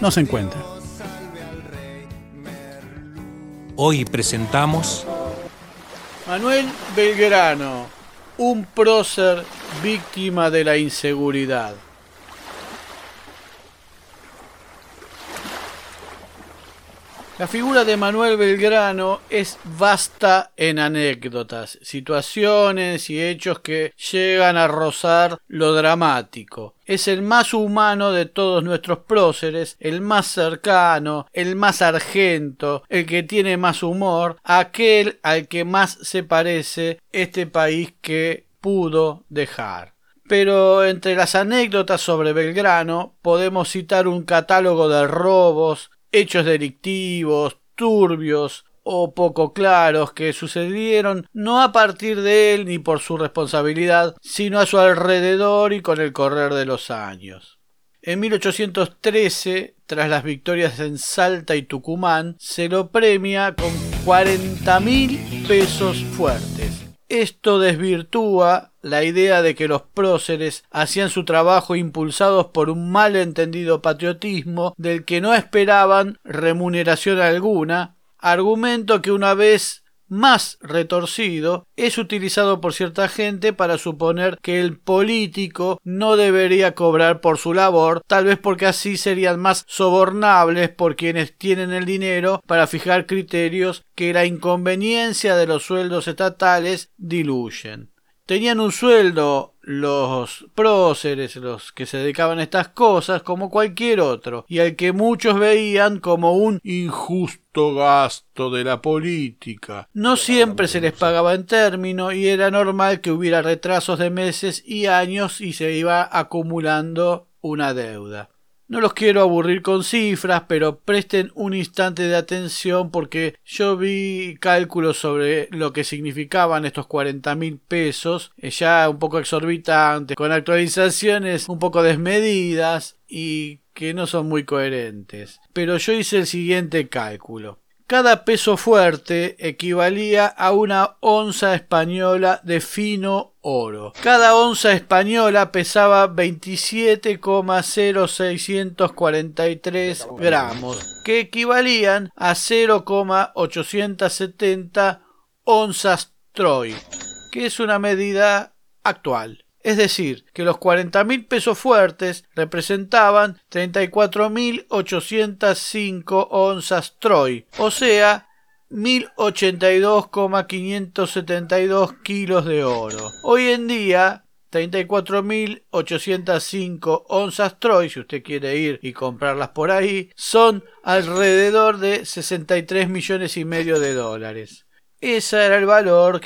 no se encuentra. Hoy presentamos Manuel Belgrano, un prócer víctima de la inseguridad. La figura de Manuel Belgrano es vasta en anécdotas, situaciones y hechos que llegan a rozar lo dramático. Es el más humano de todos nuestros próceres, el más cercano, el más argento, el que tiene más humor, aquel al que más se parece este país que pudo dejar pero entre las anécdotas sobre Belgrano podemos citar un catálogo de robos, hechos delictivos, turbios o poco claros que sucedieron no a partir de él ni por su responsabilidad, sino a su alrededor y con el correr de los años. En 1813, tras las victorias en Salta y Tucumán, se lo premia con 40 mil pesos fuertes. Esto desvirtúa la idea de que los próceres hacían su trabajo impulsados por un mal entendido patriotismo del que no esperaban remuneración alguna, argumento que una vez más retorcido es utilizado por cierta gente para suponer que el político no debería cobrar por su labor, tal vez porque así serían más sobornables por quienes tienen el dinero para fijar criterios que la inconveniencia de los sueldos estatales diluyen. Tenían un sueldo los próceres, los que se dedicaban a estas cosas, como cualquier otro, y al que muchos veían como un injusto gasto de la política. No siempre se les pagaba en término y era normal que hubiera retrasos de meses y años y se iba acumulando una deuda. No los quiero aburrir con cifras, pero presten un instante de atención porque yo vi cálculos sobre lo que significaban estos 40 mil pesos, eh, ya un poco exorbitantes, con actualizaciones un poco desmedidas y que no son muy coherentes. Pero yo hice el siguiente cálculo. Cada peso fuerte equivalía a una onza española de fino oro. Cada onza española pesaba 27,0643 gramos, que equivalían a 0,870 onzas Troy, que es una medida actual. Es decir, que los 40.000 pesos fuertes representaban 34.805 onzas Troy, o sea, 1082,572 kilos de oro. Hoy en día, 34.805 onzas Troy, si usted quiere ir y comprarlas por ahí, son alrededor de 63 millones y medio de dólares. Ese era el valor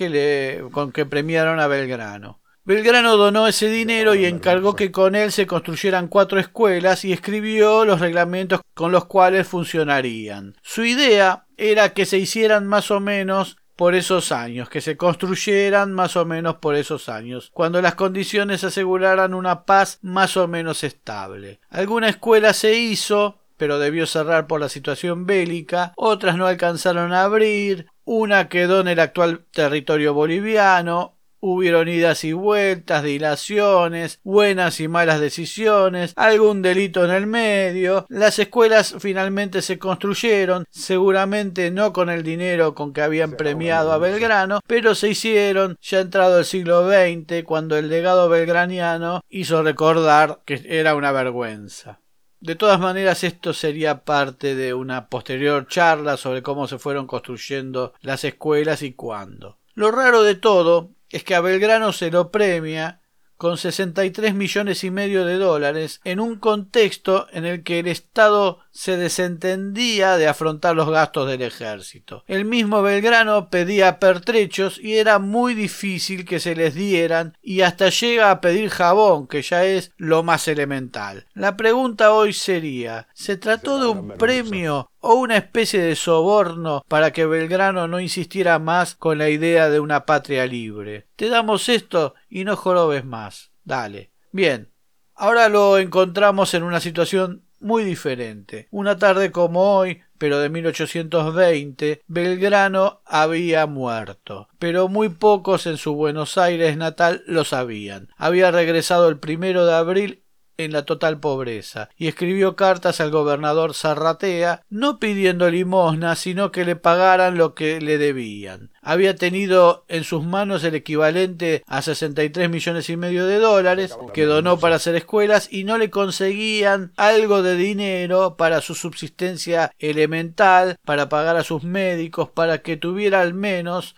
con que premiaron a Belgrano. Belgrano donó ese dinero y encargó que con él se construyeran cuatro escuelas y escribió los reglamentos con los cuales funcionarían. Su idea era que se hicieran más o menos por esos años, que se construyeran más o menos por esos años, cuando las condiciones aseguraran una paz más o menos estable. Alguna escuela se hizo, pero debió cerrar por la situación bélica, otras no alcanzaron a abrir, una quedó en el actual territorio boliviano, Hubieron idas y vueltas, dilaciones, buenas y malas decisiones, algún delito en el medio. Las escuelas finalmente se construyeron, seguramente no con el dinero con que habían premiado a Belgrano, pero se hicieron ya entrado el siglo XX, cuando el legado belgraniano hizo recordar que era una vergüenza. De todas maneras, esto sería parte de una posterior charla sobre cómo se fueron construyendo las escuelas y cuándo. Lo raro de todo es que a Belgrano se lo premia con 63 millones y medio de dólares en un contexto en el que el Estado se desentendía de afrontar los gastos del ejército. El mismo Belgrano pedía pertrechos y era muy difícil que se les dieran y hasta llega a pedir jabón, que ya es lo más elemental. La pregunta hoy sería, ¿se trató de un premio o una especie de soborno para que Belgrano no insistiera más con la idea de una patria libre? Te damos esto y no jorobes más. Dale. Bien. Ahora lo encontramos en una situación muy diferente. Una tarde como hoy, pero de 1820, Belgrano había muerto, pero muy pocos en su Buenos Aires natal lo sabían. Había regresado el primero de abril en la total pobreza, y escribió cartas al gobernador Zarratea, no pidiendo limosna, sino que le pagaran lo que le debían. Había tenido en sus manos el equivalente a 63 millones y medio de dólares que donó para hacer escuelas y no le conseguían algo de dinero para su subsistencia elemental, para pagar a sus médicos, para que tuviera al menos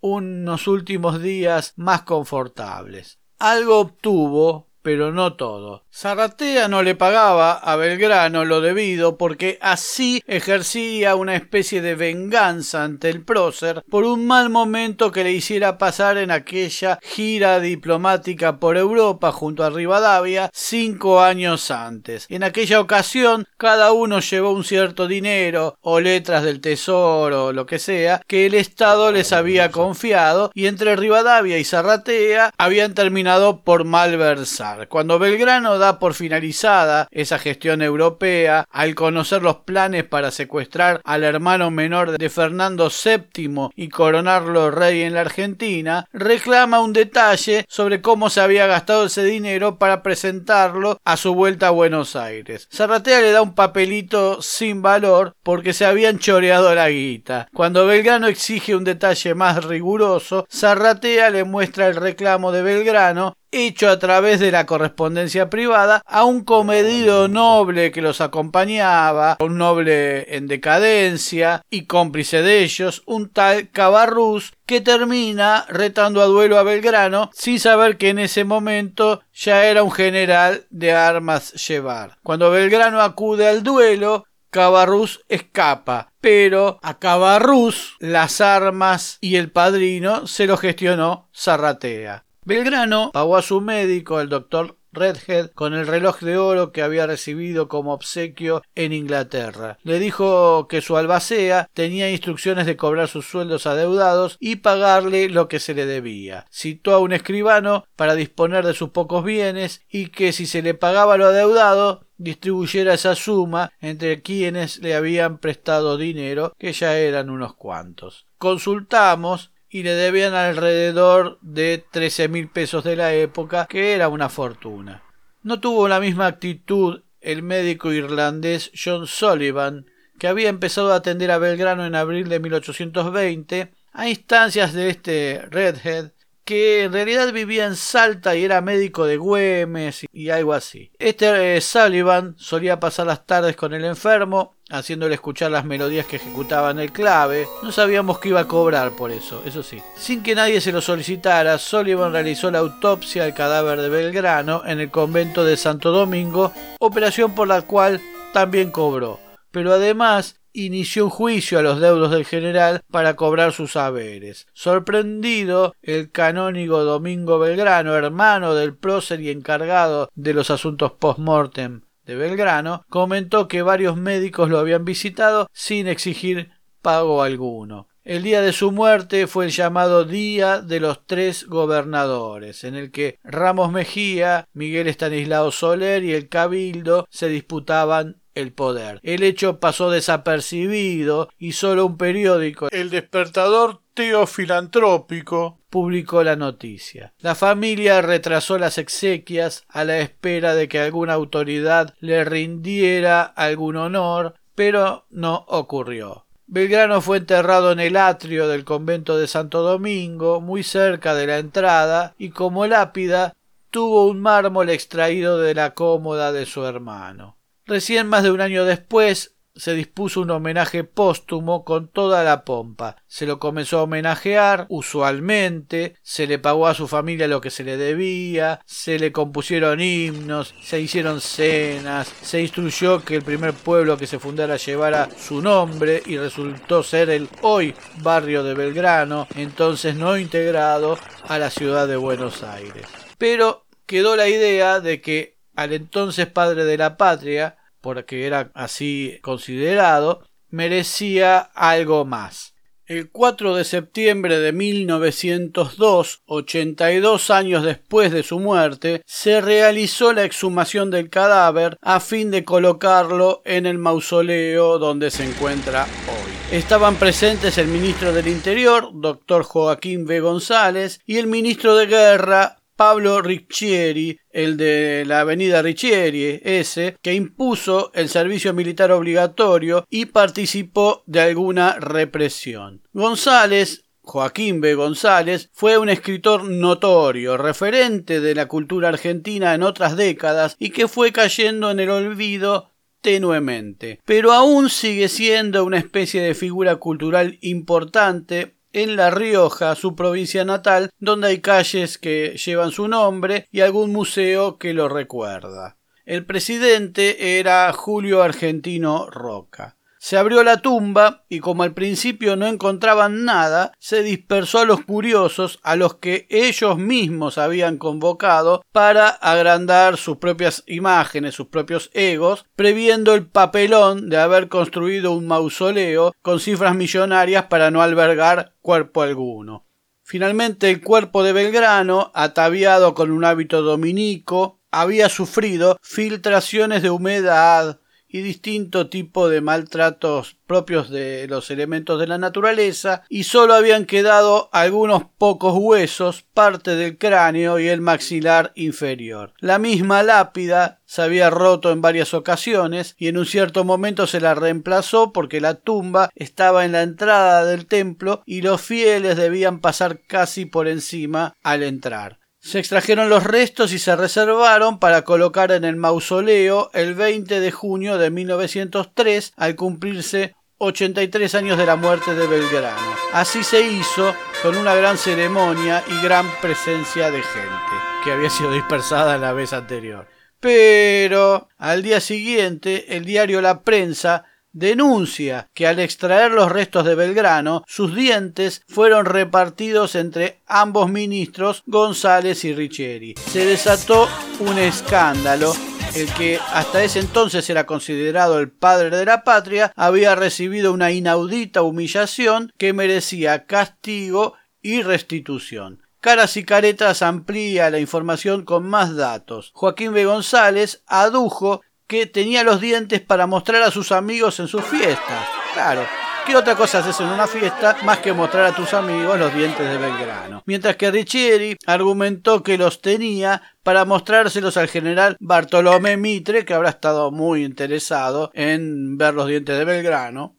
unos últimos días más confortables. Algo obtuvo, pero no todo. Zarratea no le pagaba a Belgrano lo debido porque así ejercía una especie de venganza ante el prócer por un mal momento que le hiciera pasar en aquella gira diplomática por Europa junto a Rivadavia cinco años antes. En aquella ocasión cada uno llevó un cierto dinero o letras del tesoro o lo que sea que el Estado les había confiado y entre Rivadavia y Zarratea habían terminado por malversar. Cuando Belgrano da por finalizada esa gestión europea al conocer los planes para secuestrar al hermano menor de Fernando VII y coronarlo rey en la Argentina, reclama un detalle sobre cómo se había gastado ese dinero para presentarlo a su vuelta a Buenos Aires. Zarratea le da un papelito sin valor porque se habían choreado la guita. Cuando Belgrano exige un detalle más riguroso, Zarratea le muestra el reclamo de Belgrano hecho a través de la correspondencia privada a un comedido noble que los acompañaba, un noble en decadencia y cómplice de ellos, un tal Cabarrús, que termina retando a duelo a Belgrano sin saber que en ese momento ya era un general de armas llevar. Cuando Belgrano acude al duelo, Cabarrús escapa, pero a Cabarrús las armas y el padrino se lo gestionó Zarratea. Belgrano pagó a su médico, el doctor Redhead, con el reloj de oro que había recibido como obsequio en Inglaterra. Le dijo que su albacea tenía instrucciones de cobrar sus sueldos adeudados y pagarle lo que se le debía. Citó a un escribano para disponer de sus pocos bienes y que si se le pagaba lo adeudado distribuyera esa suma entre quienes le habían prestado dinero, que ya eran unos cuantos. Consultamos y le debían alrededor de trece mil pesos de la época, que era una fortuna. No tuvo la misma actitud el médico irlandés John Sullivan, que había empezado a atender a Belgrano en abril de 1820, a instancias de este Redhead, que en realidad vivía en Salta y era médico de Güemes y algo así. Este eh, Sullivan solía pasar las tardes con el enfermo, haciéndole escuchar las melodías que ejecutaban el clave. No sabíamos que iba a cobrar por eso, eso sí. Sin que nadie se lo solicitara, Sullivan realizó la autopsia al cadáver de Belgrano en el convento de Santo Domingo, operación por la cual también cobró. Pero además inició un juicio a los deudos del general para cobrar sus haberes. Sorprendido, el canónigo Domingo Belgrano, hermano del prócer y encargado de los asuntos post-mortem de Belgrano, comentó que varios médicos lo habían visitado sin exigir pago alguno. El día de su muerte fue el llamado Día de los Tres Gobernadores, en el que Ramos Mejía, Miguel Estanislao Soler y el Cabildo se disputaban el poder. El hecho pasó desapercibido y solo un periódico, El Despertador Teofilantrópico, publicó la noticia. La familia retrasó las exequias a la espera de que alguna autoridad le rindiera algún honor, pero no ocurrió. Belgrano fue enterrado en el atrio del convento de Santo Domingo, muy cerca de la entrada, y como lápida tuvo un mármol extraído de la cómoda de su hermano. Recién más de un año después, se dispuso un homenaje póstumo con toda la pompa. Se lo comenzó a homenajear usualmente, se le pagó a su familia lo que se le debía, se le compusieron himnos, se hicieron cenas, se instruyó que el primer pueblo que se fundara llevara su nombre y resultó ser el hoy barrio de Belgrano, entonces no integrado a la ciudad de Buenos Aires. Pero quedó la idea de que al entonces padre de la patria, porque era así considerado, merecía algo más. El 4 de septiembre de 1902, 82 años después de su muerte, se realizó la exhumación del cadáver a fin de colocarlo en el mausoleo donde se encuentra hoy. Estaban presentes el ministro del Interior, doctor Joaquín B. González, y el ministro de Guerra, Pablo Riccieri, el de la avenida Riccieri, ese, que impuso el servicio militar obligatorio y participó de alguna represión. González Joaquín B. González fue un escritor notorio, referente de la cultura argentina en otras décadas y que fue cayendo en el olvido tenuemente, pero aún sigue siendo una especie de figura cultural importante en La Rioja, su provincia natal, donde hay calles que llevan su nombre y algún museo que lo recuerda. El presidente era Julio Argentino Roca. Se abrió la tumba y como al principio no encontraban nada, se dispersó a los curiosos, a los que ellos mismos habían convocado para agrandar sus propias imágenes, sus propios egos, previendo el papelón de haber construido un mausoleo con cifras millonarias para no albergar cuerpo alguno. Finalmente el cuerpo de Belgrano, ataviado con un hábito dominico, había sufrido filtraciones de humedad, y distinto tipo de maltratos propios de los elementos de la naturaleza y solo habían quedado algunos pocos huesos, parte del cráneo y el maxilar inferior. La misma lápida se había roto en varias ocasiones y en un cierto momento se la reemplazó porque la tumba estaba en la entrada del templo y los fieles debían pasar casi por encima al entrar. Se extrajeron los restos y se reservaron para colocar en el mausoleo el 20 de junio de 1903 al cumplirse 83 años de la muerte de Belgrano. Así se hizo con una gran ceremonia y gran presencia de gente, que había sido dispersada la vez anterior. Pero al día siguiente el diario La Prensa denuncia que al extraer los restos de Belgrano, sus dientes fueron repartidos entre ambos ministros González y Richeri. Se desató un escándalo el que hasta ese entonces era considerado el padre de la patria, había recibido una inaudita humillación que merecía castigo y restitución. Caras y Caretas amplía la información con más datos. Joaquín B. González adujo que tenía los dientes para mostrar a sus amigos en sus fiestas. Claro, ¿Qué otra cosa haces en una fiesta más que mostrar a tus amigos los dientes de Belgrano? Mientras que Riccieri argumentó que los tenía para mostrárselos al general Bartolomé Mitre, que habrá estado muy interesado en ver los dientes de Belgrano.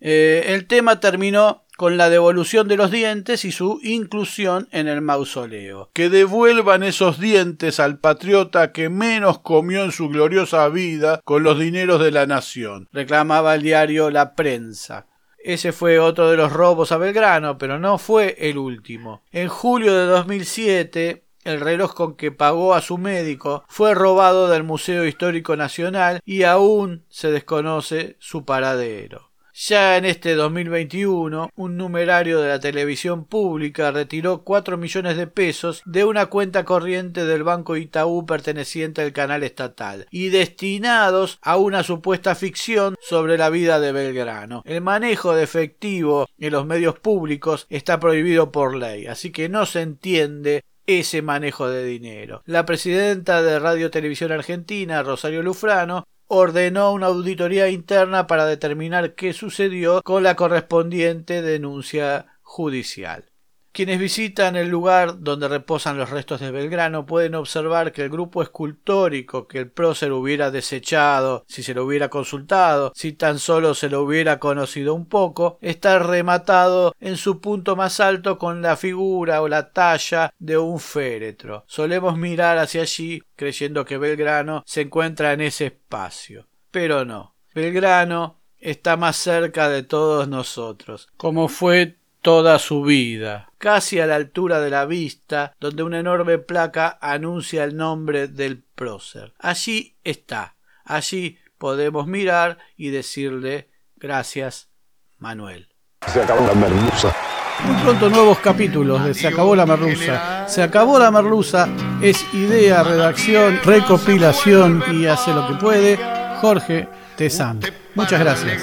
Eh, el tema terminó con la devolución de los dientes y su inclusión en el mausoleo. Que devuelvan esos dientes al patriota que menos comió en su gloriosa vida con los dineros de la nación, reclamaba el diario La Prensa. Ese fue otro de los robos a Belgrano, pero no fue el último. En julio de 2007, el reloj con que pagó a su médico fue robado del Museo Histórico Nacional y aún se desconoce su paradero. Ya en este 2021, un numerario de la televisión pública retiró 4 millones de pesos de una cuenta corriente del Banco Itaú perteneciente al canal estatal y destinados a una supuesta ficción sobre la vida de Belgrano. El manejo de efectivo en los medios públicos está prohibido por ley, así que no se entiende ese manejo de dinero. La presidenta de Radio Televisión Argentina, Rosario Lufrano, ordenó una auditoría interna para determinar qué sucedió con la correspondiente denuncia judicial. Quienes visitan el lugar donde reposan los restos de Belgrano pueden observar que el grupo escultórico que el prócer hubiera desechado si se lo hubiera consultado, si tan solo se lo hubiera conocido un poco, está rematado en su punto más alto con la figura o la talla de un féretro. Solemos mirar hacia allí creyendo que Belgrano se encuentra en ese espacio. Pero no. Belgrano está más cerca de todos nosotros, como fue toda su vida, casi a la altura de la vista, donde una enorme placa anuncia el nombre del prócer. Allí está, allí podemos mirar y decirle gracias, Manuel. Se acabó la merluza. Muy pronto nuevos capítulos de Se acabó la merluza. Se acabó la merluza es idea, redacción, recopilación y hace lo que puede Jorge Tezán. Muchas gracias.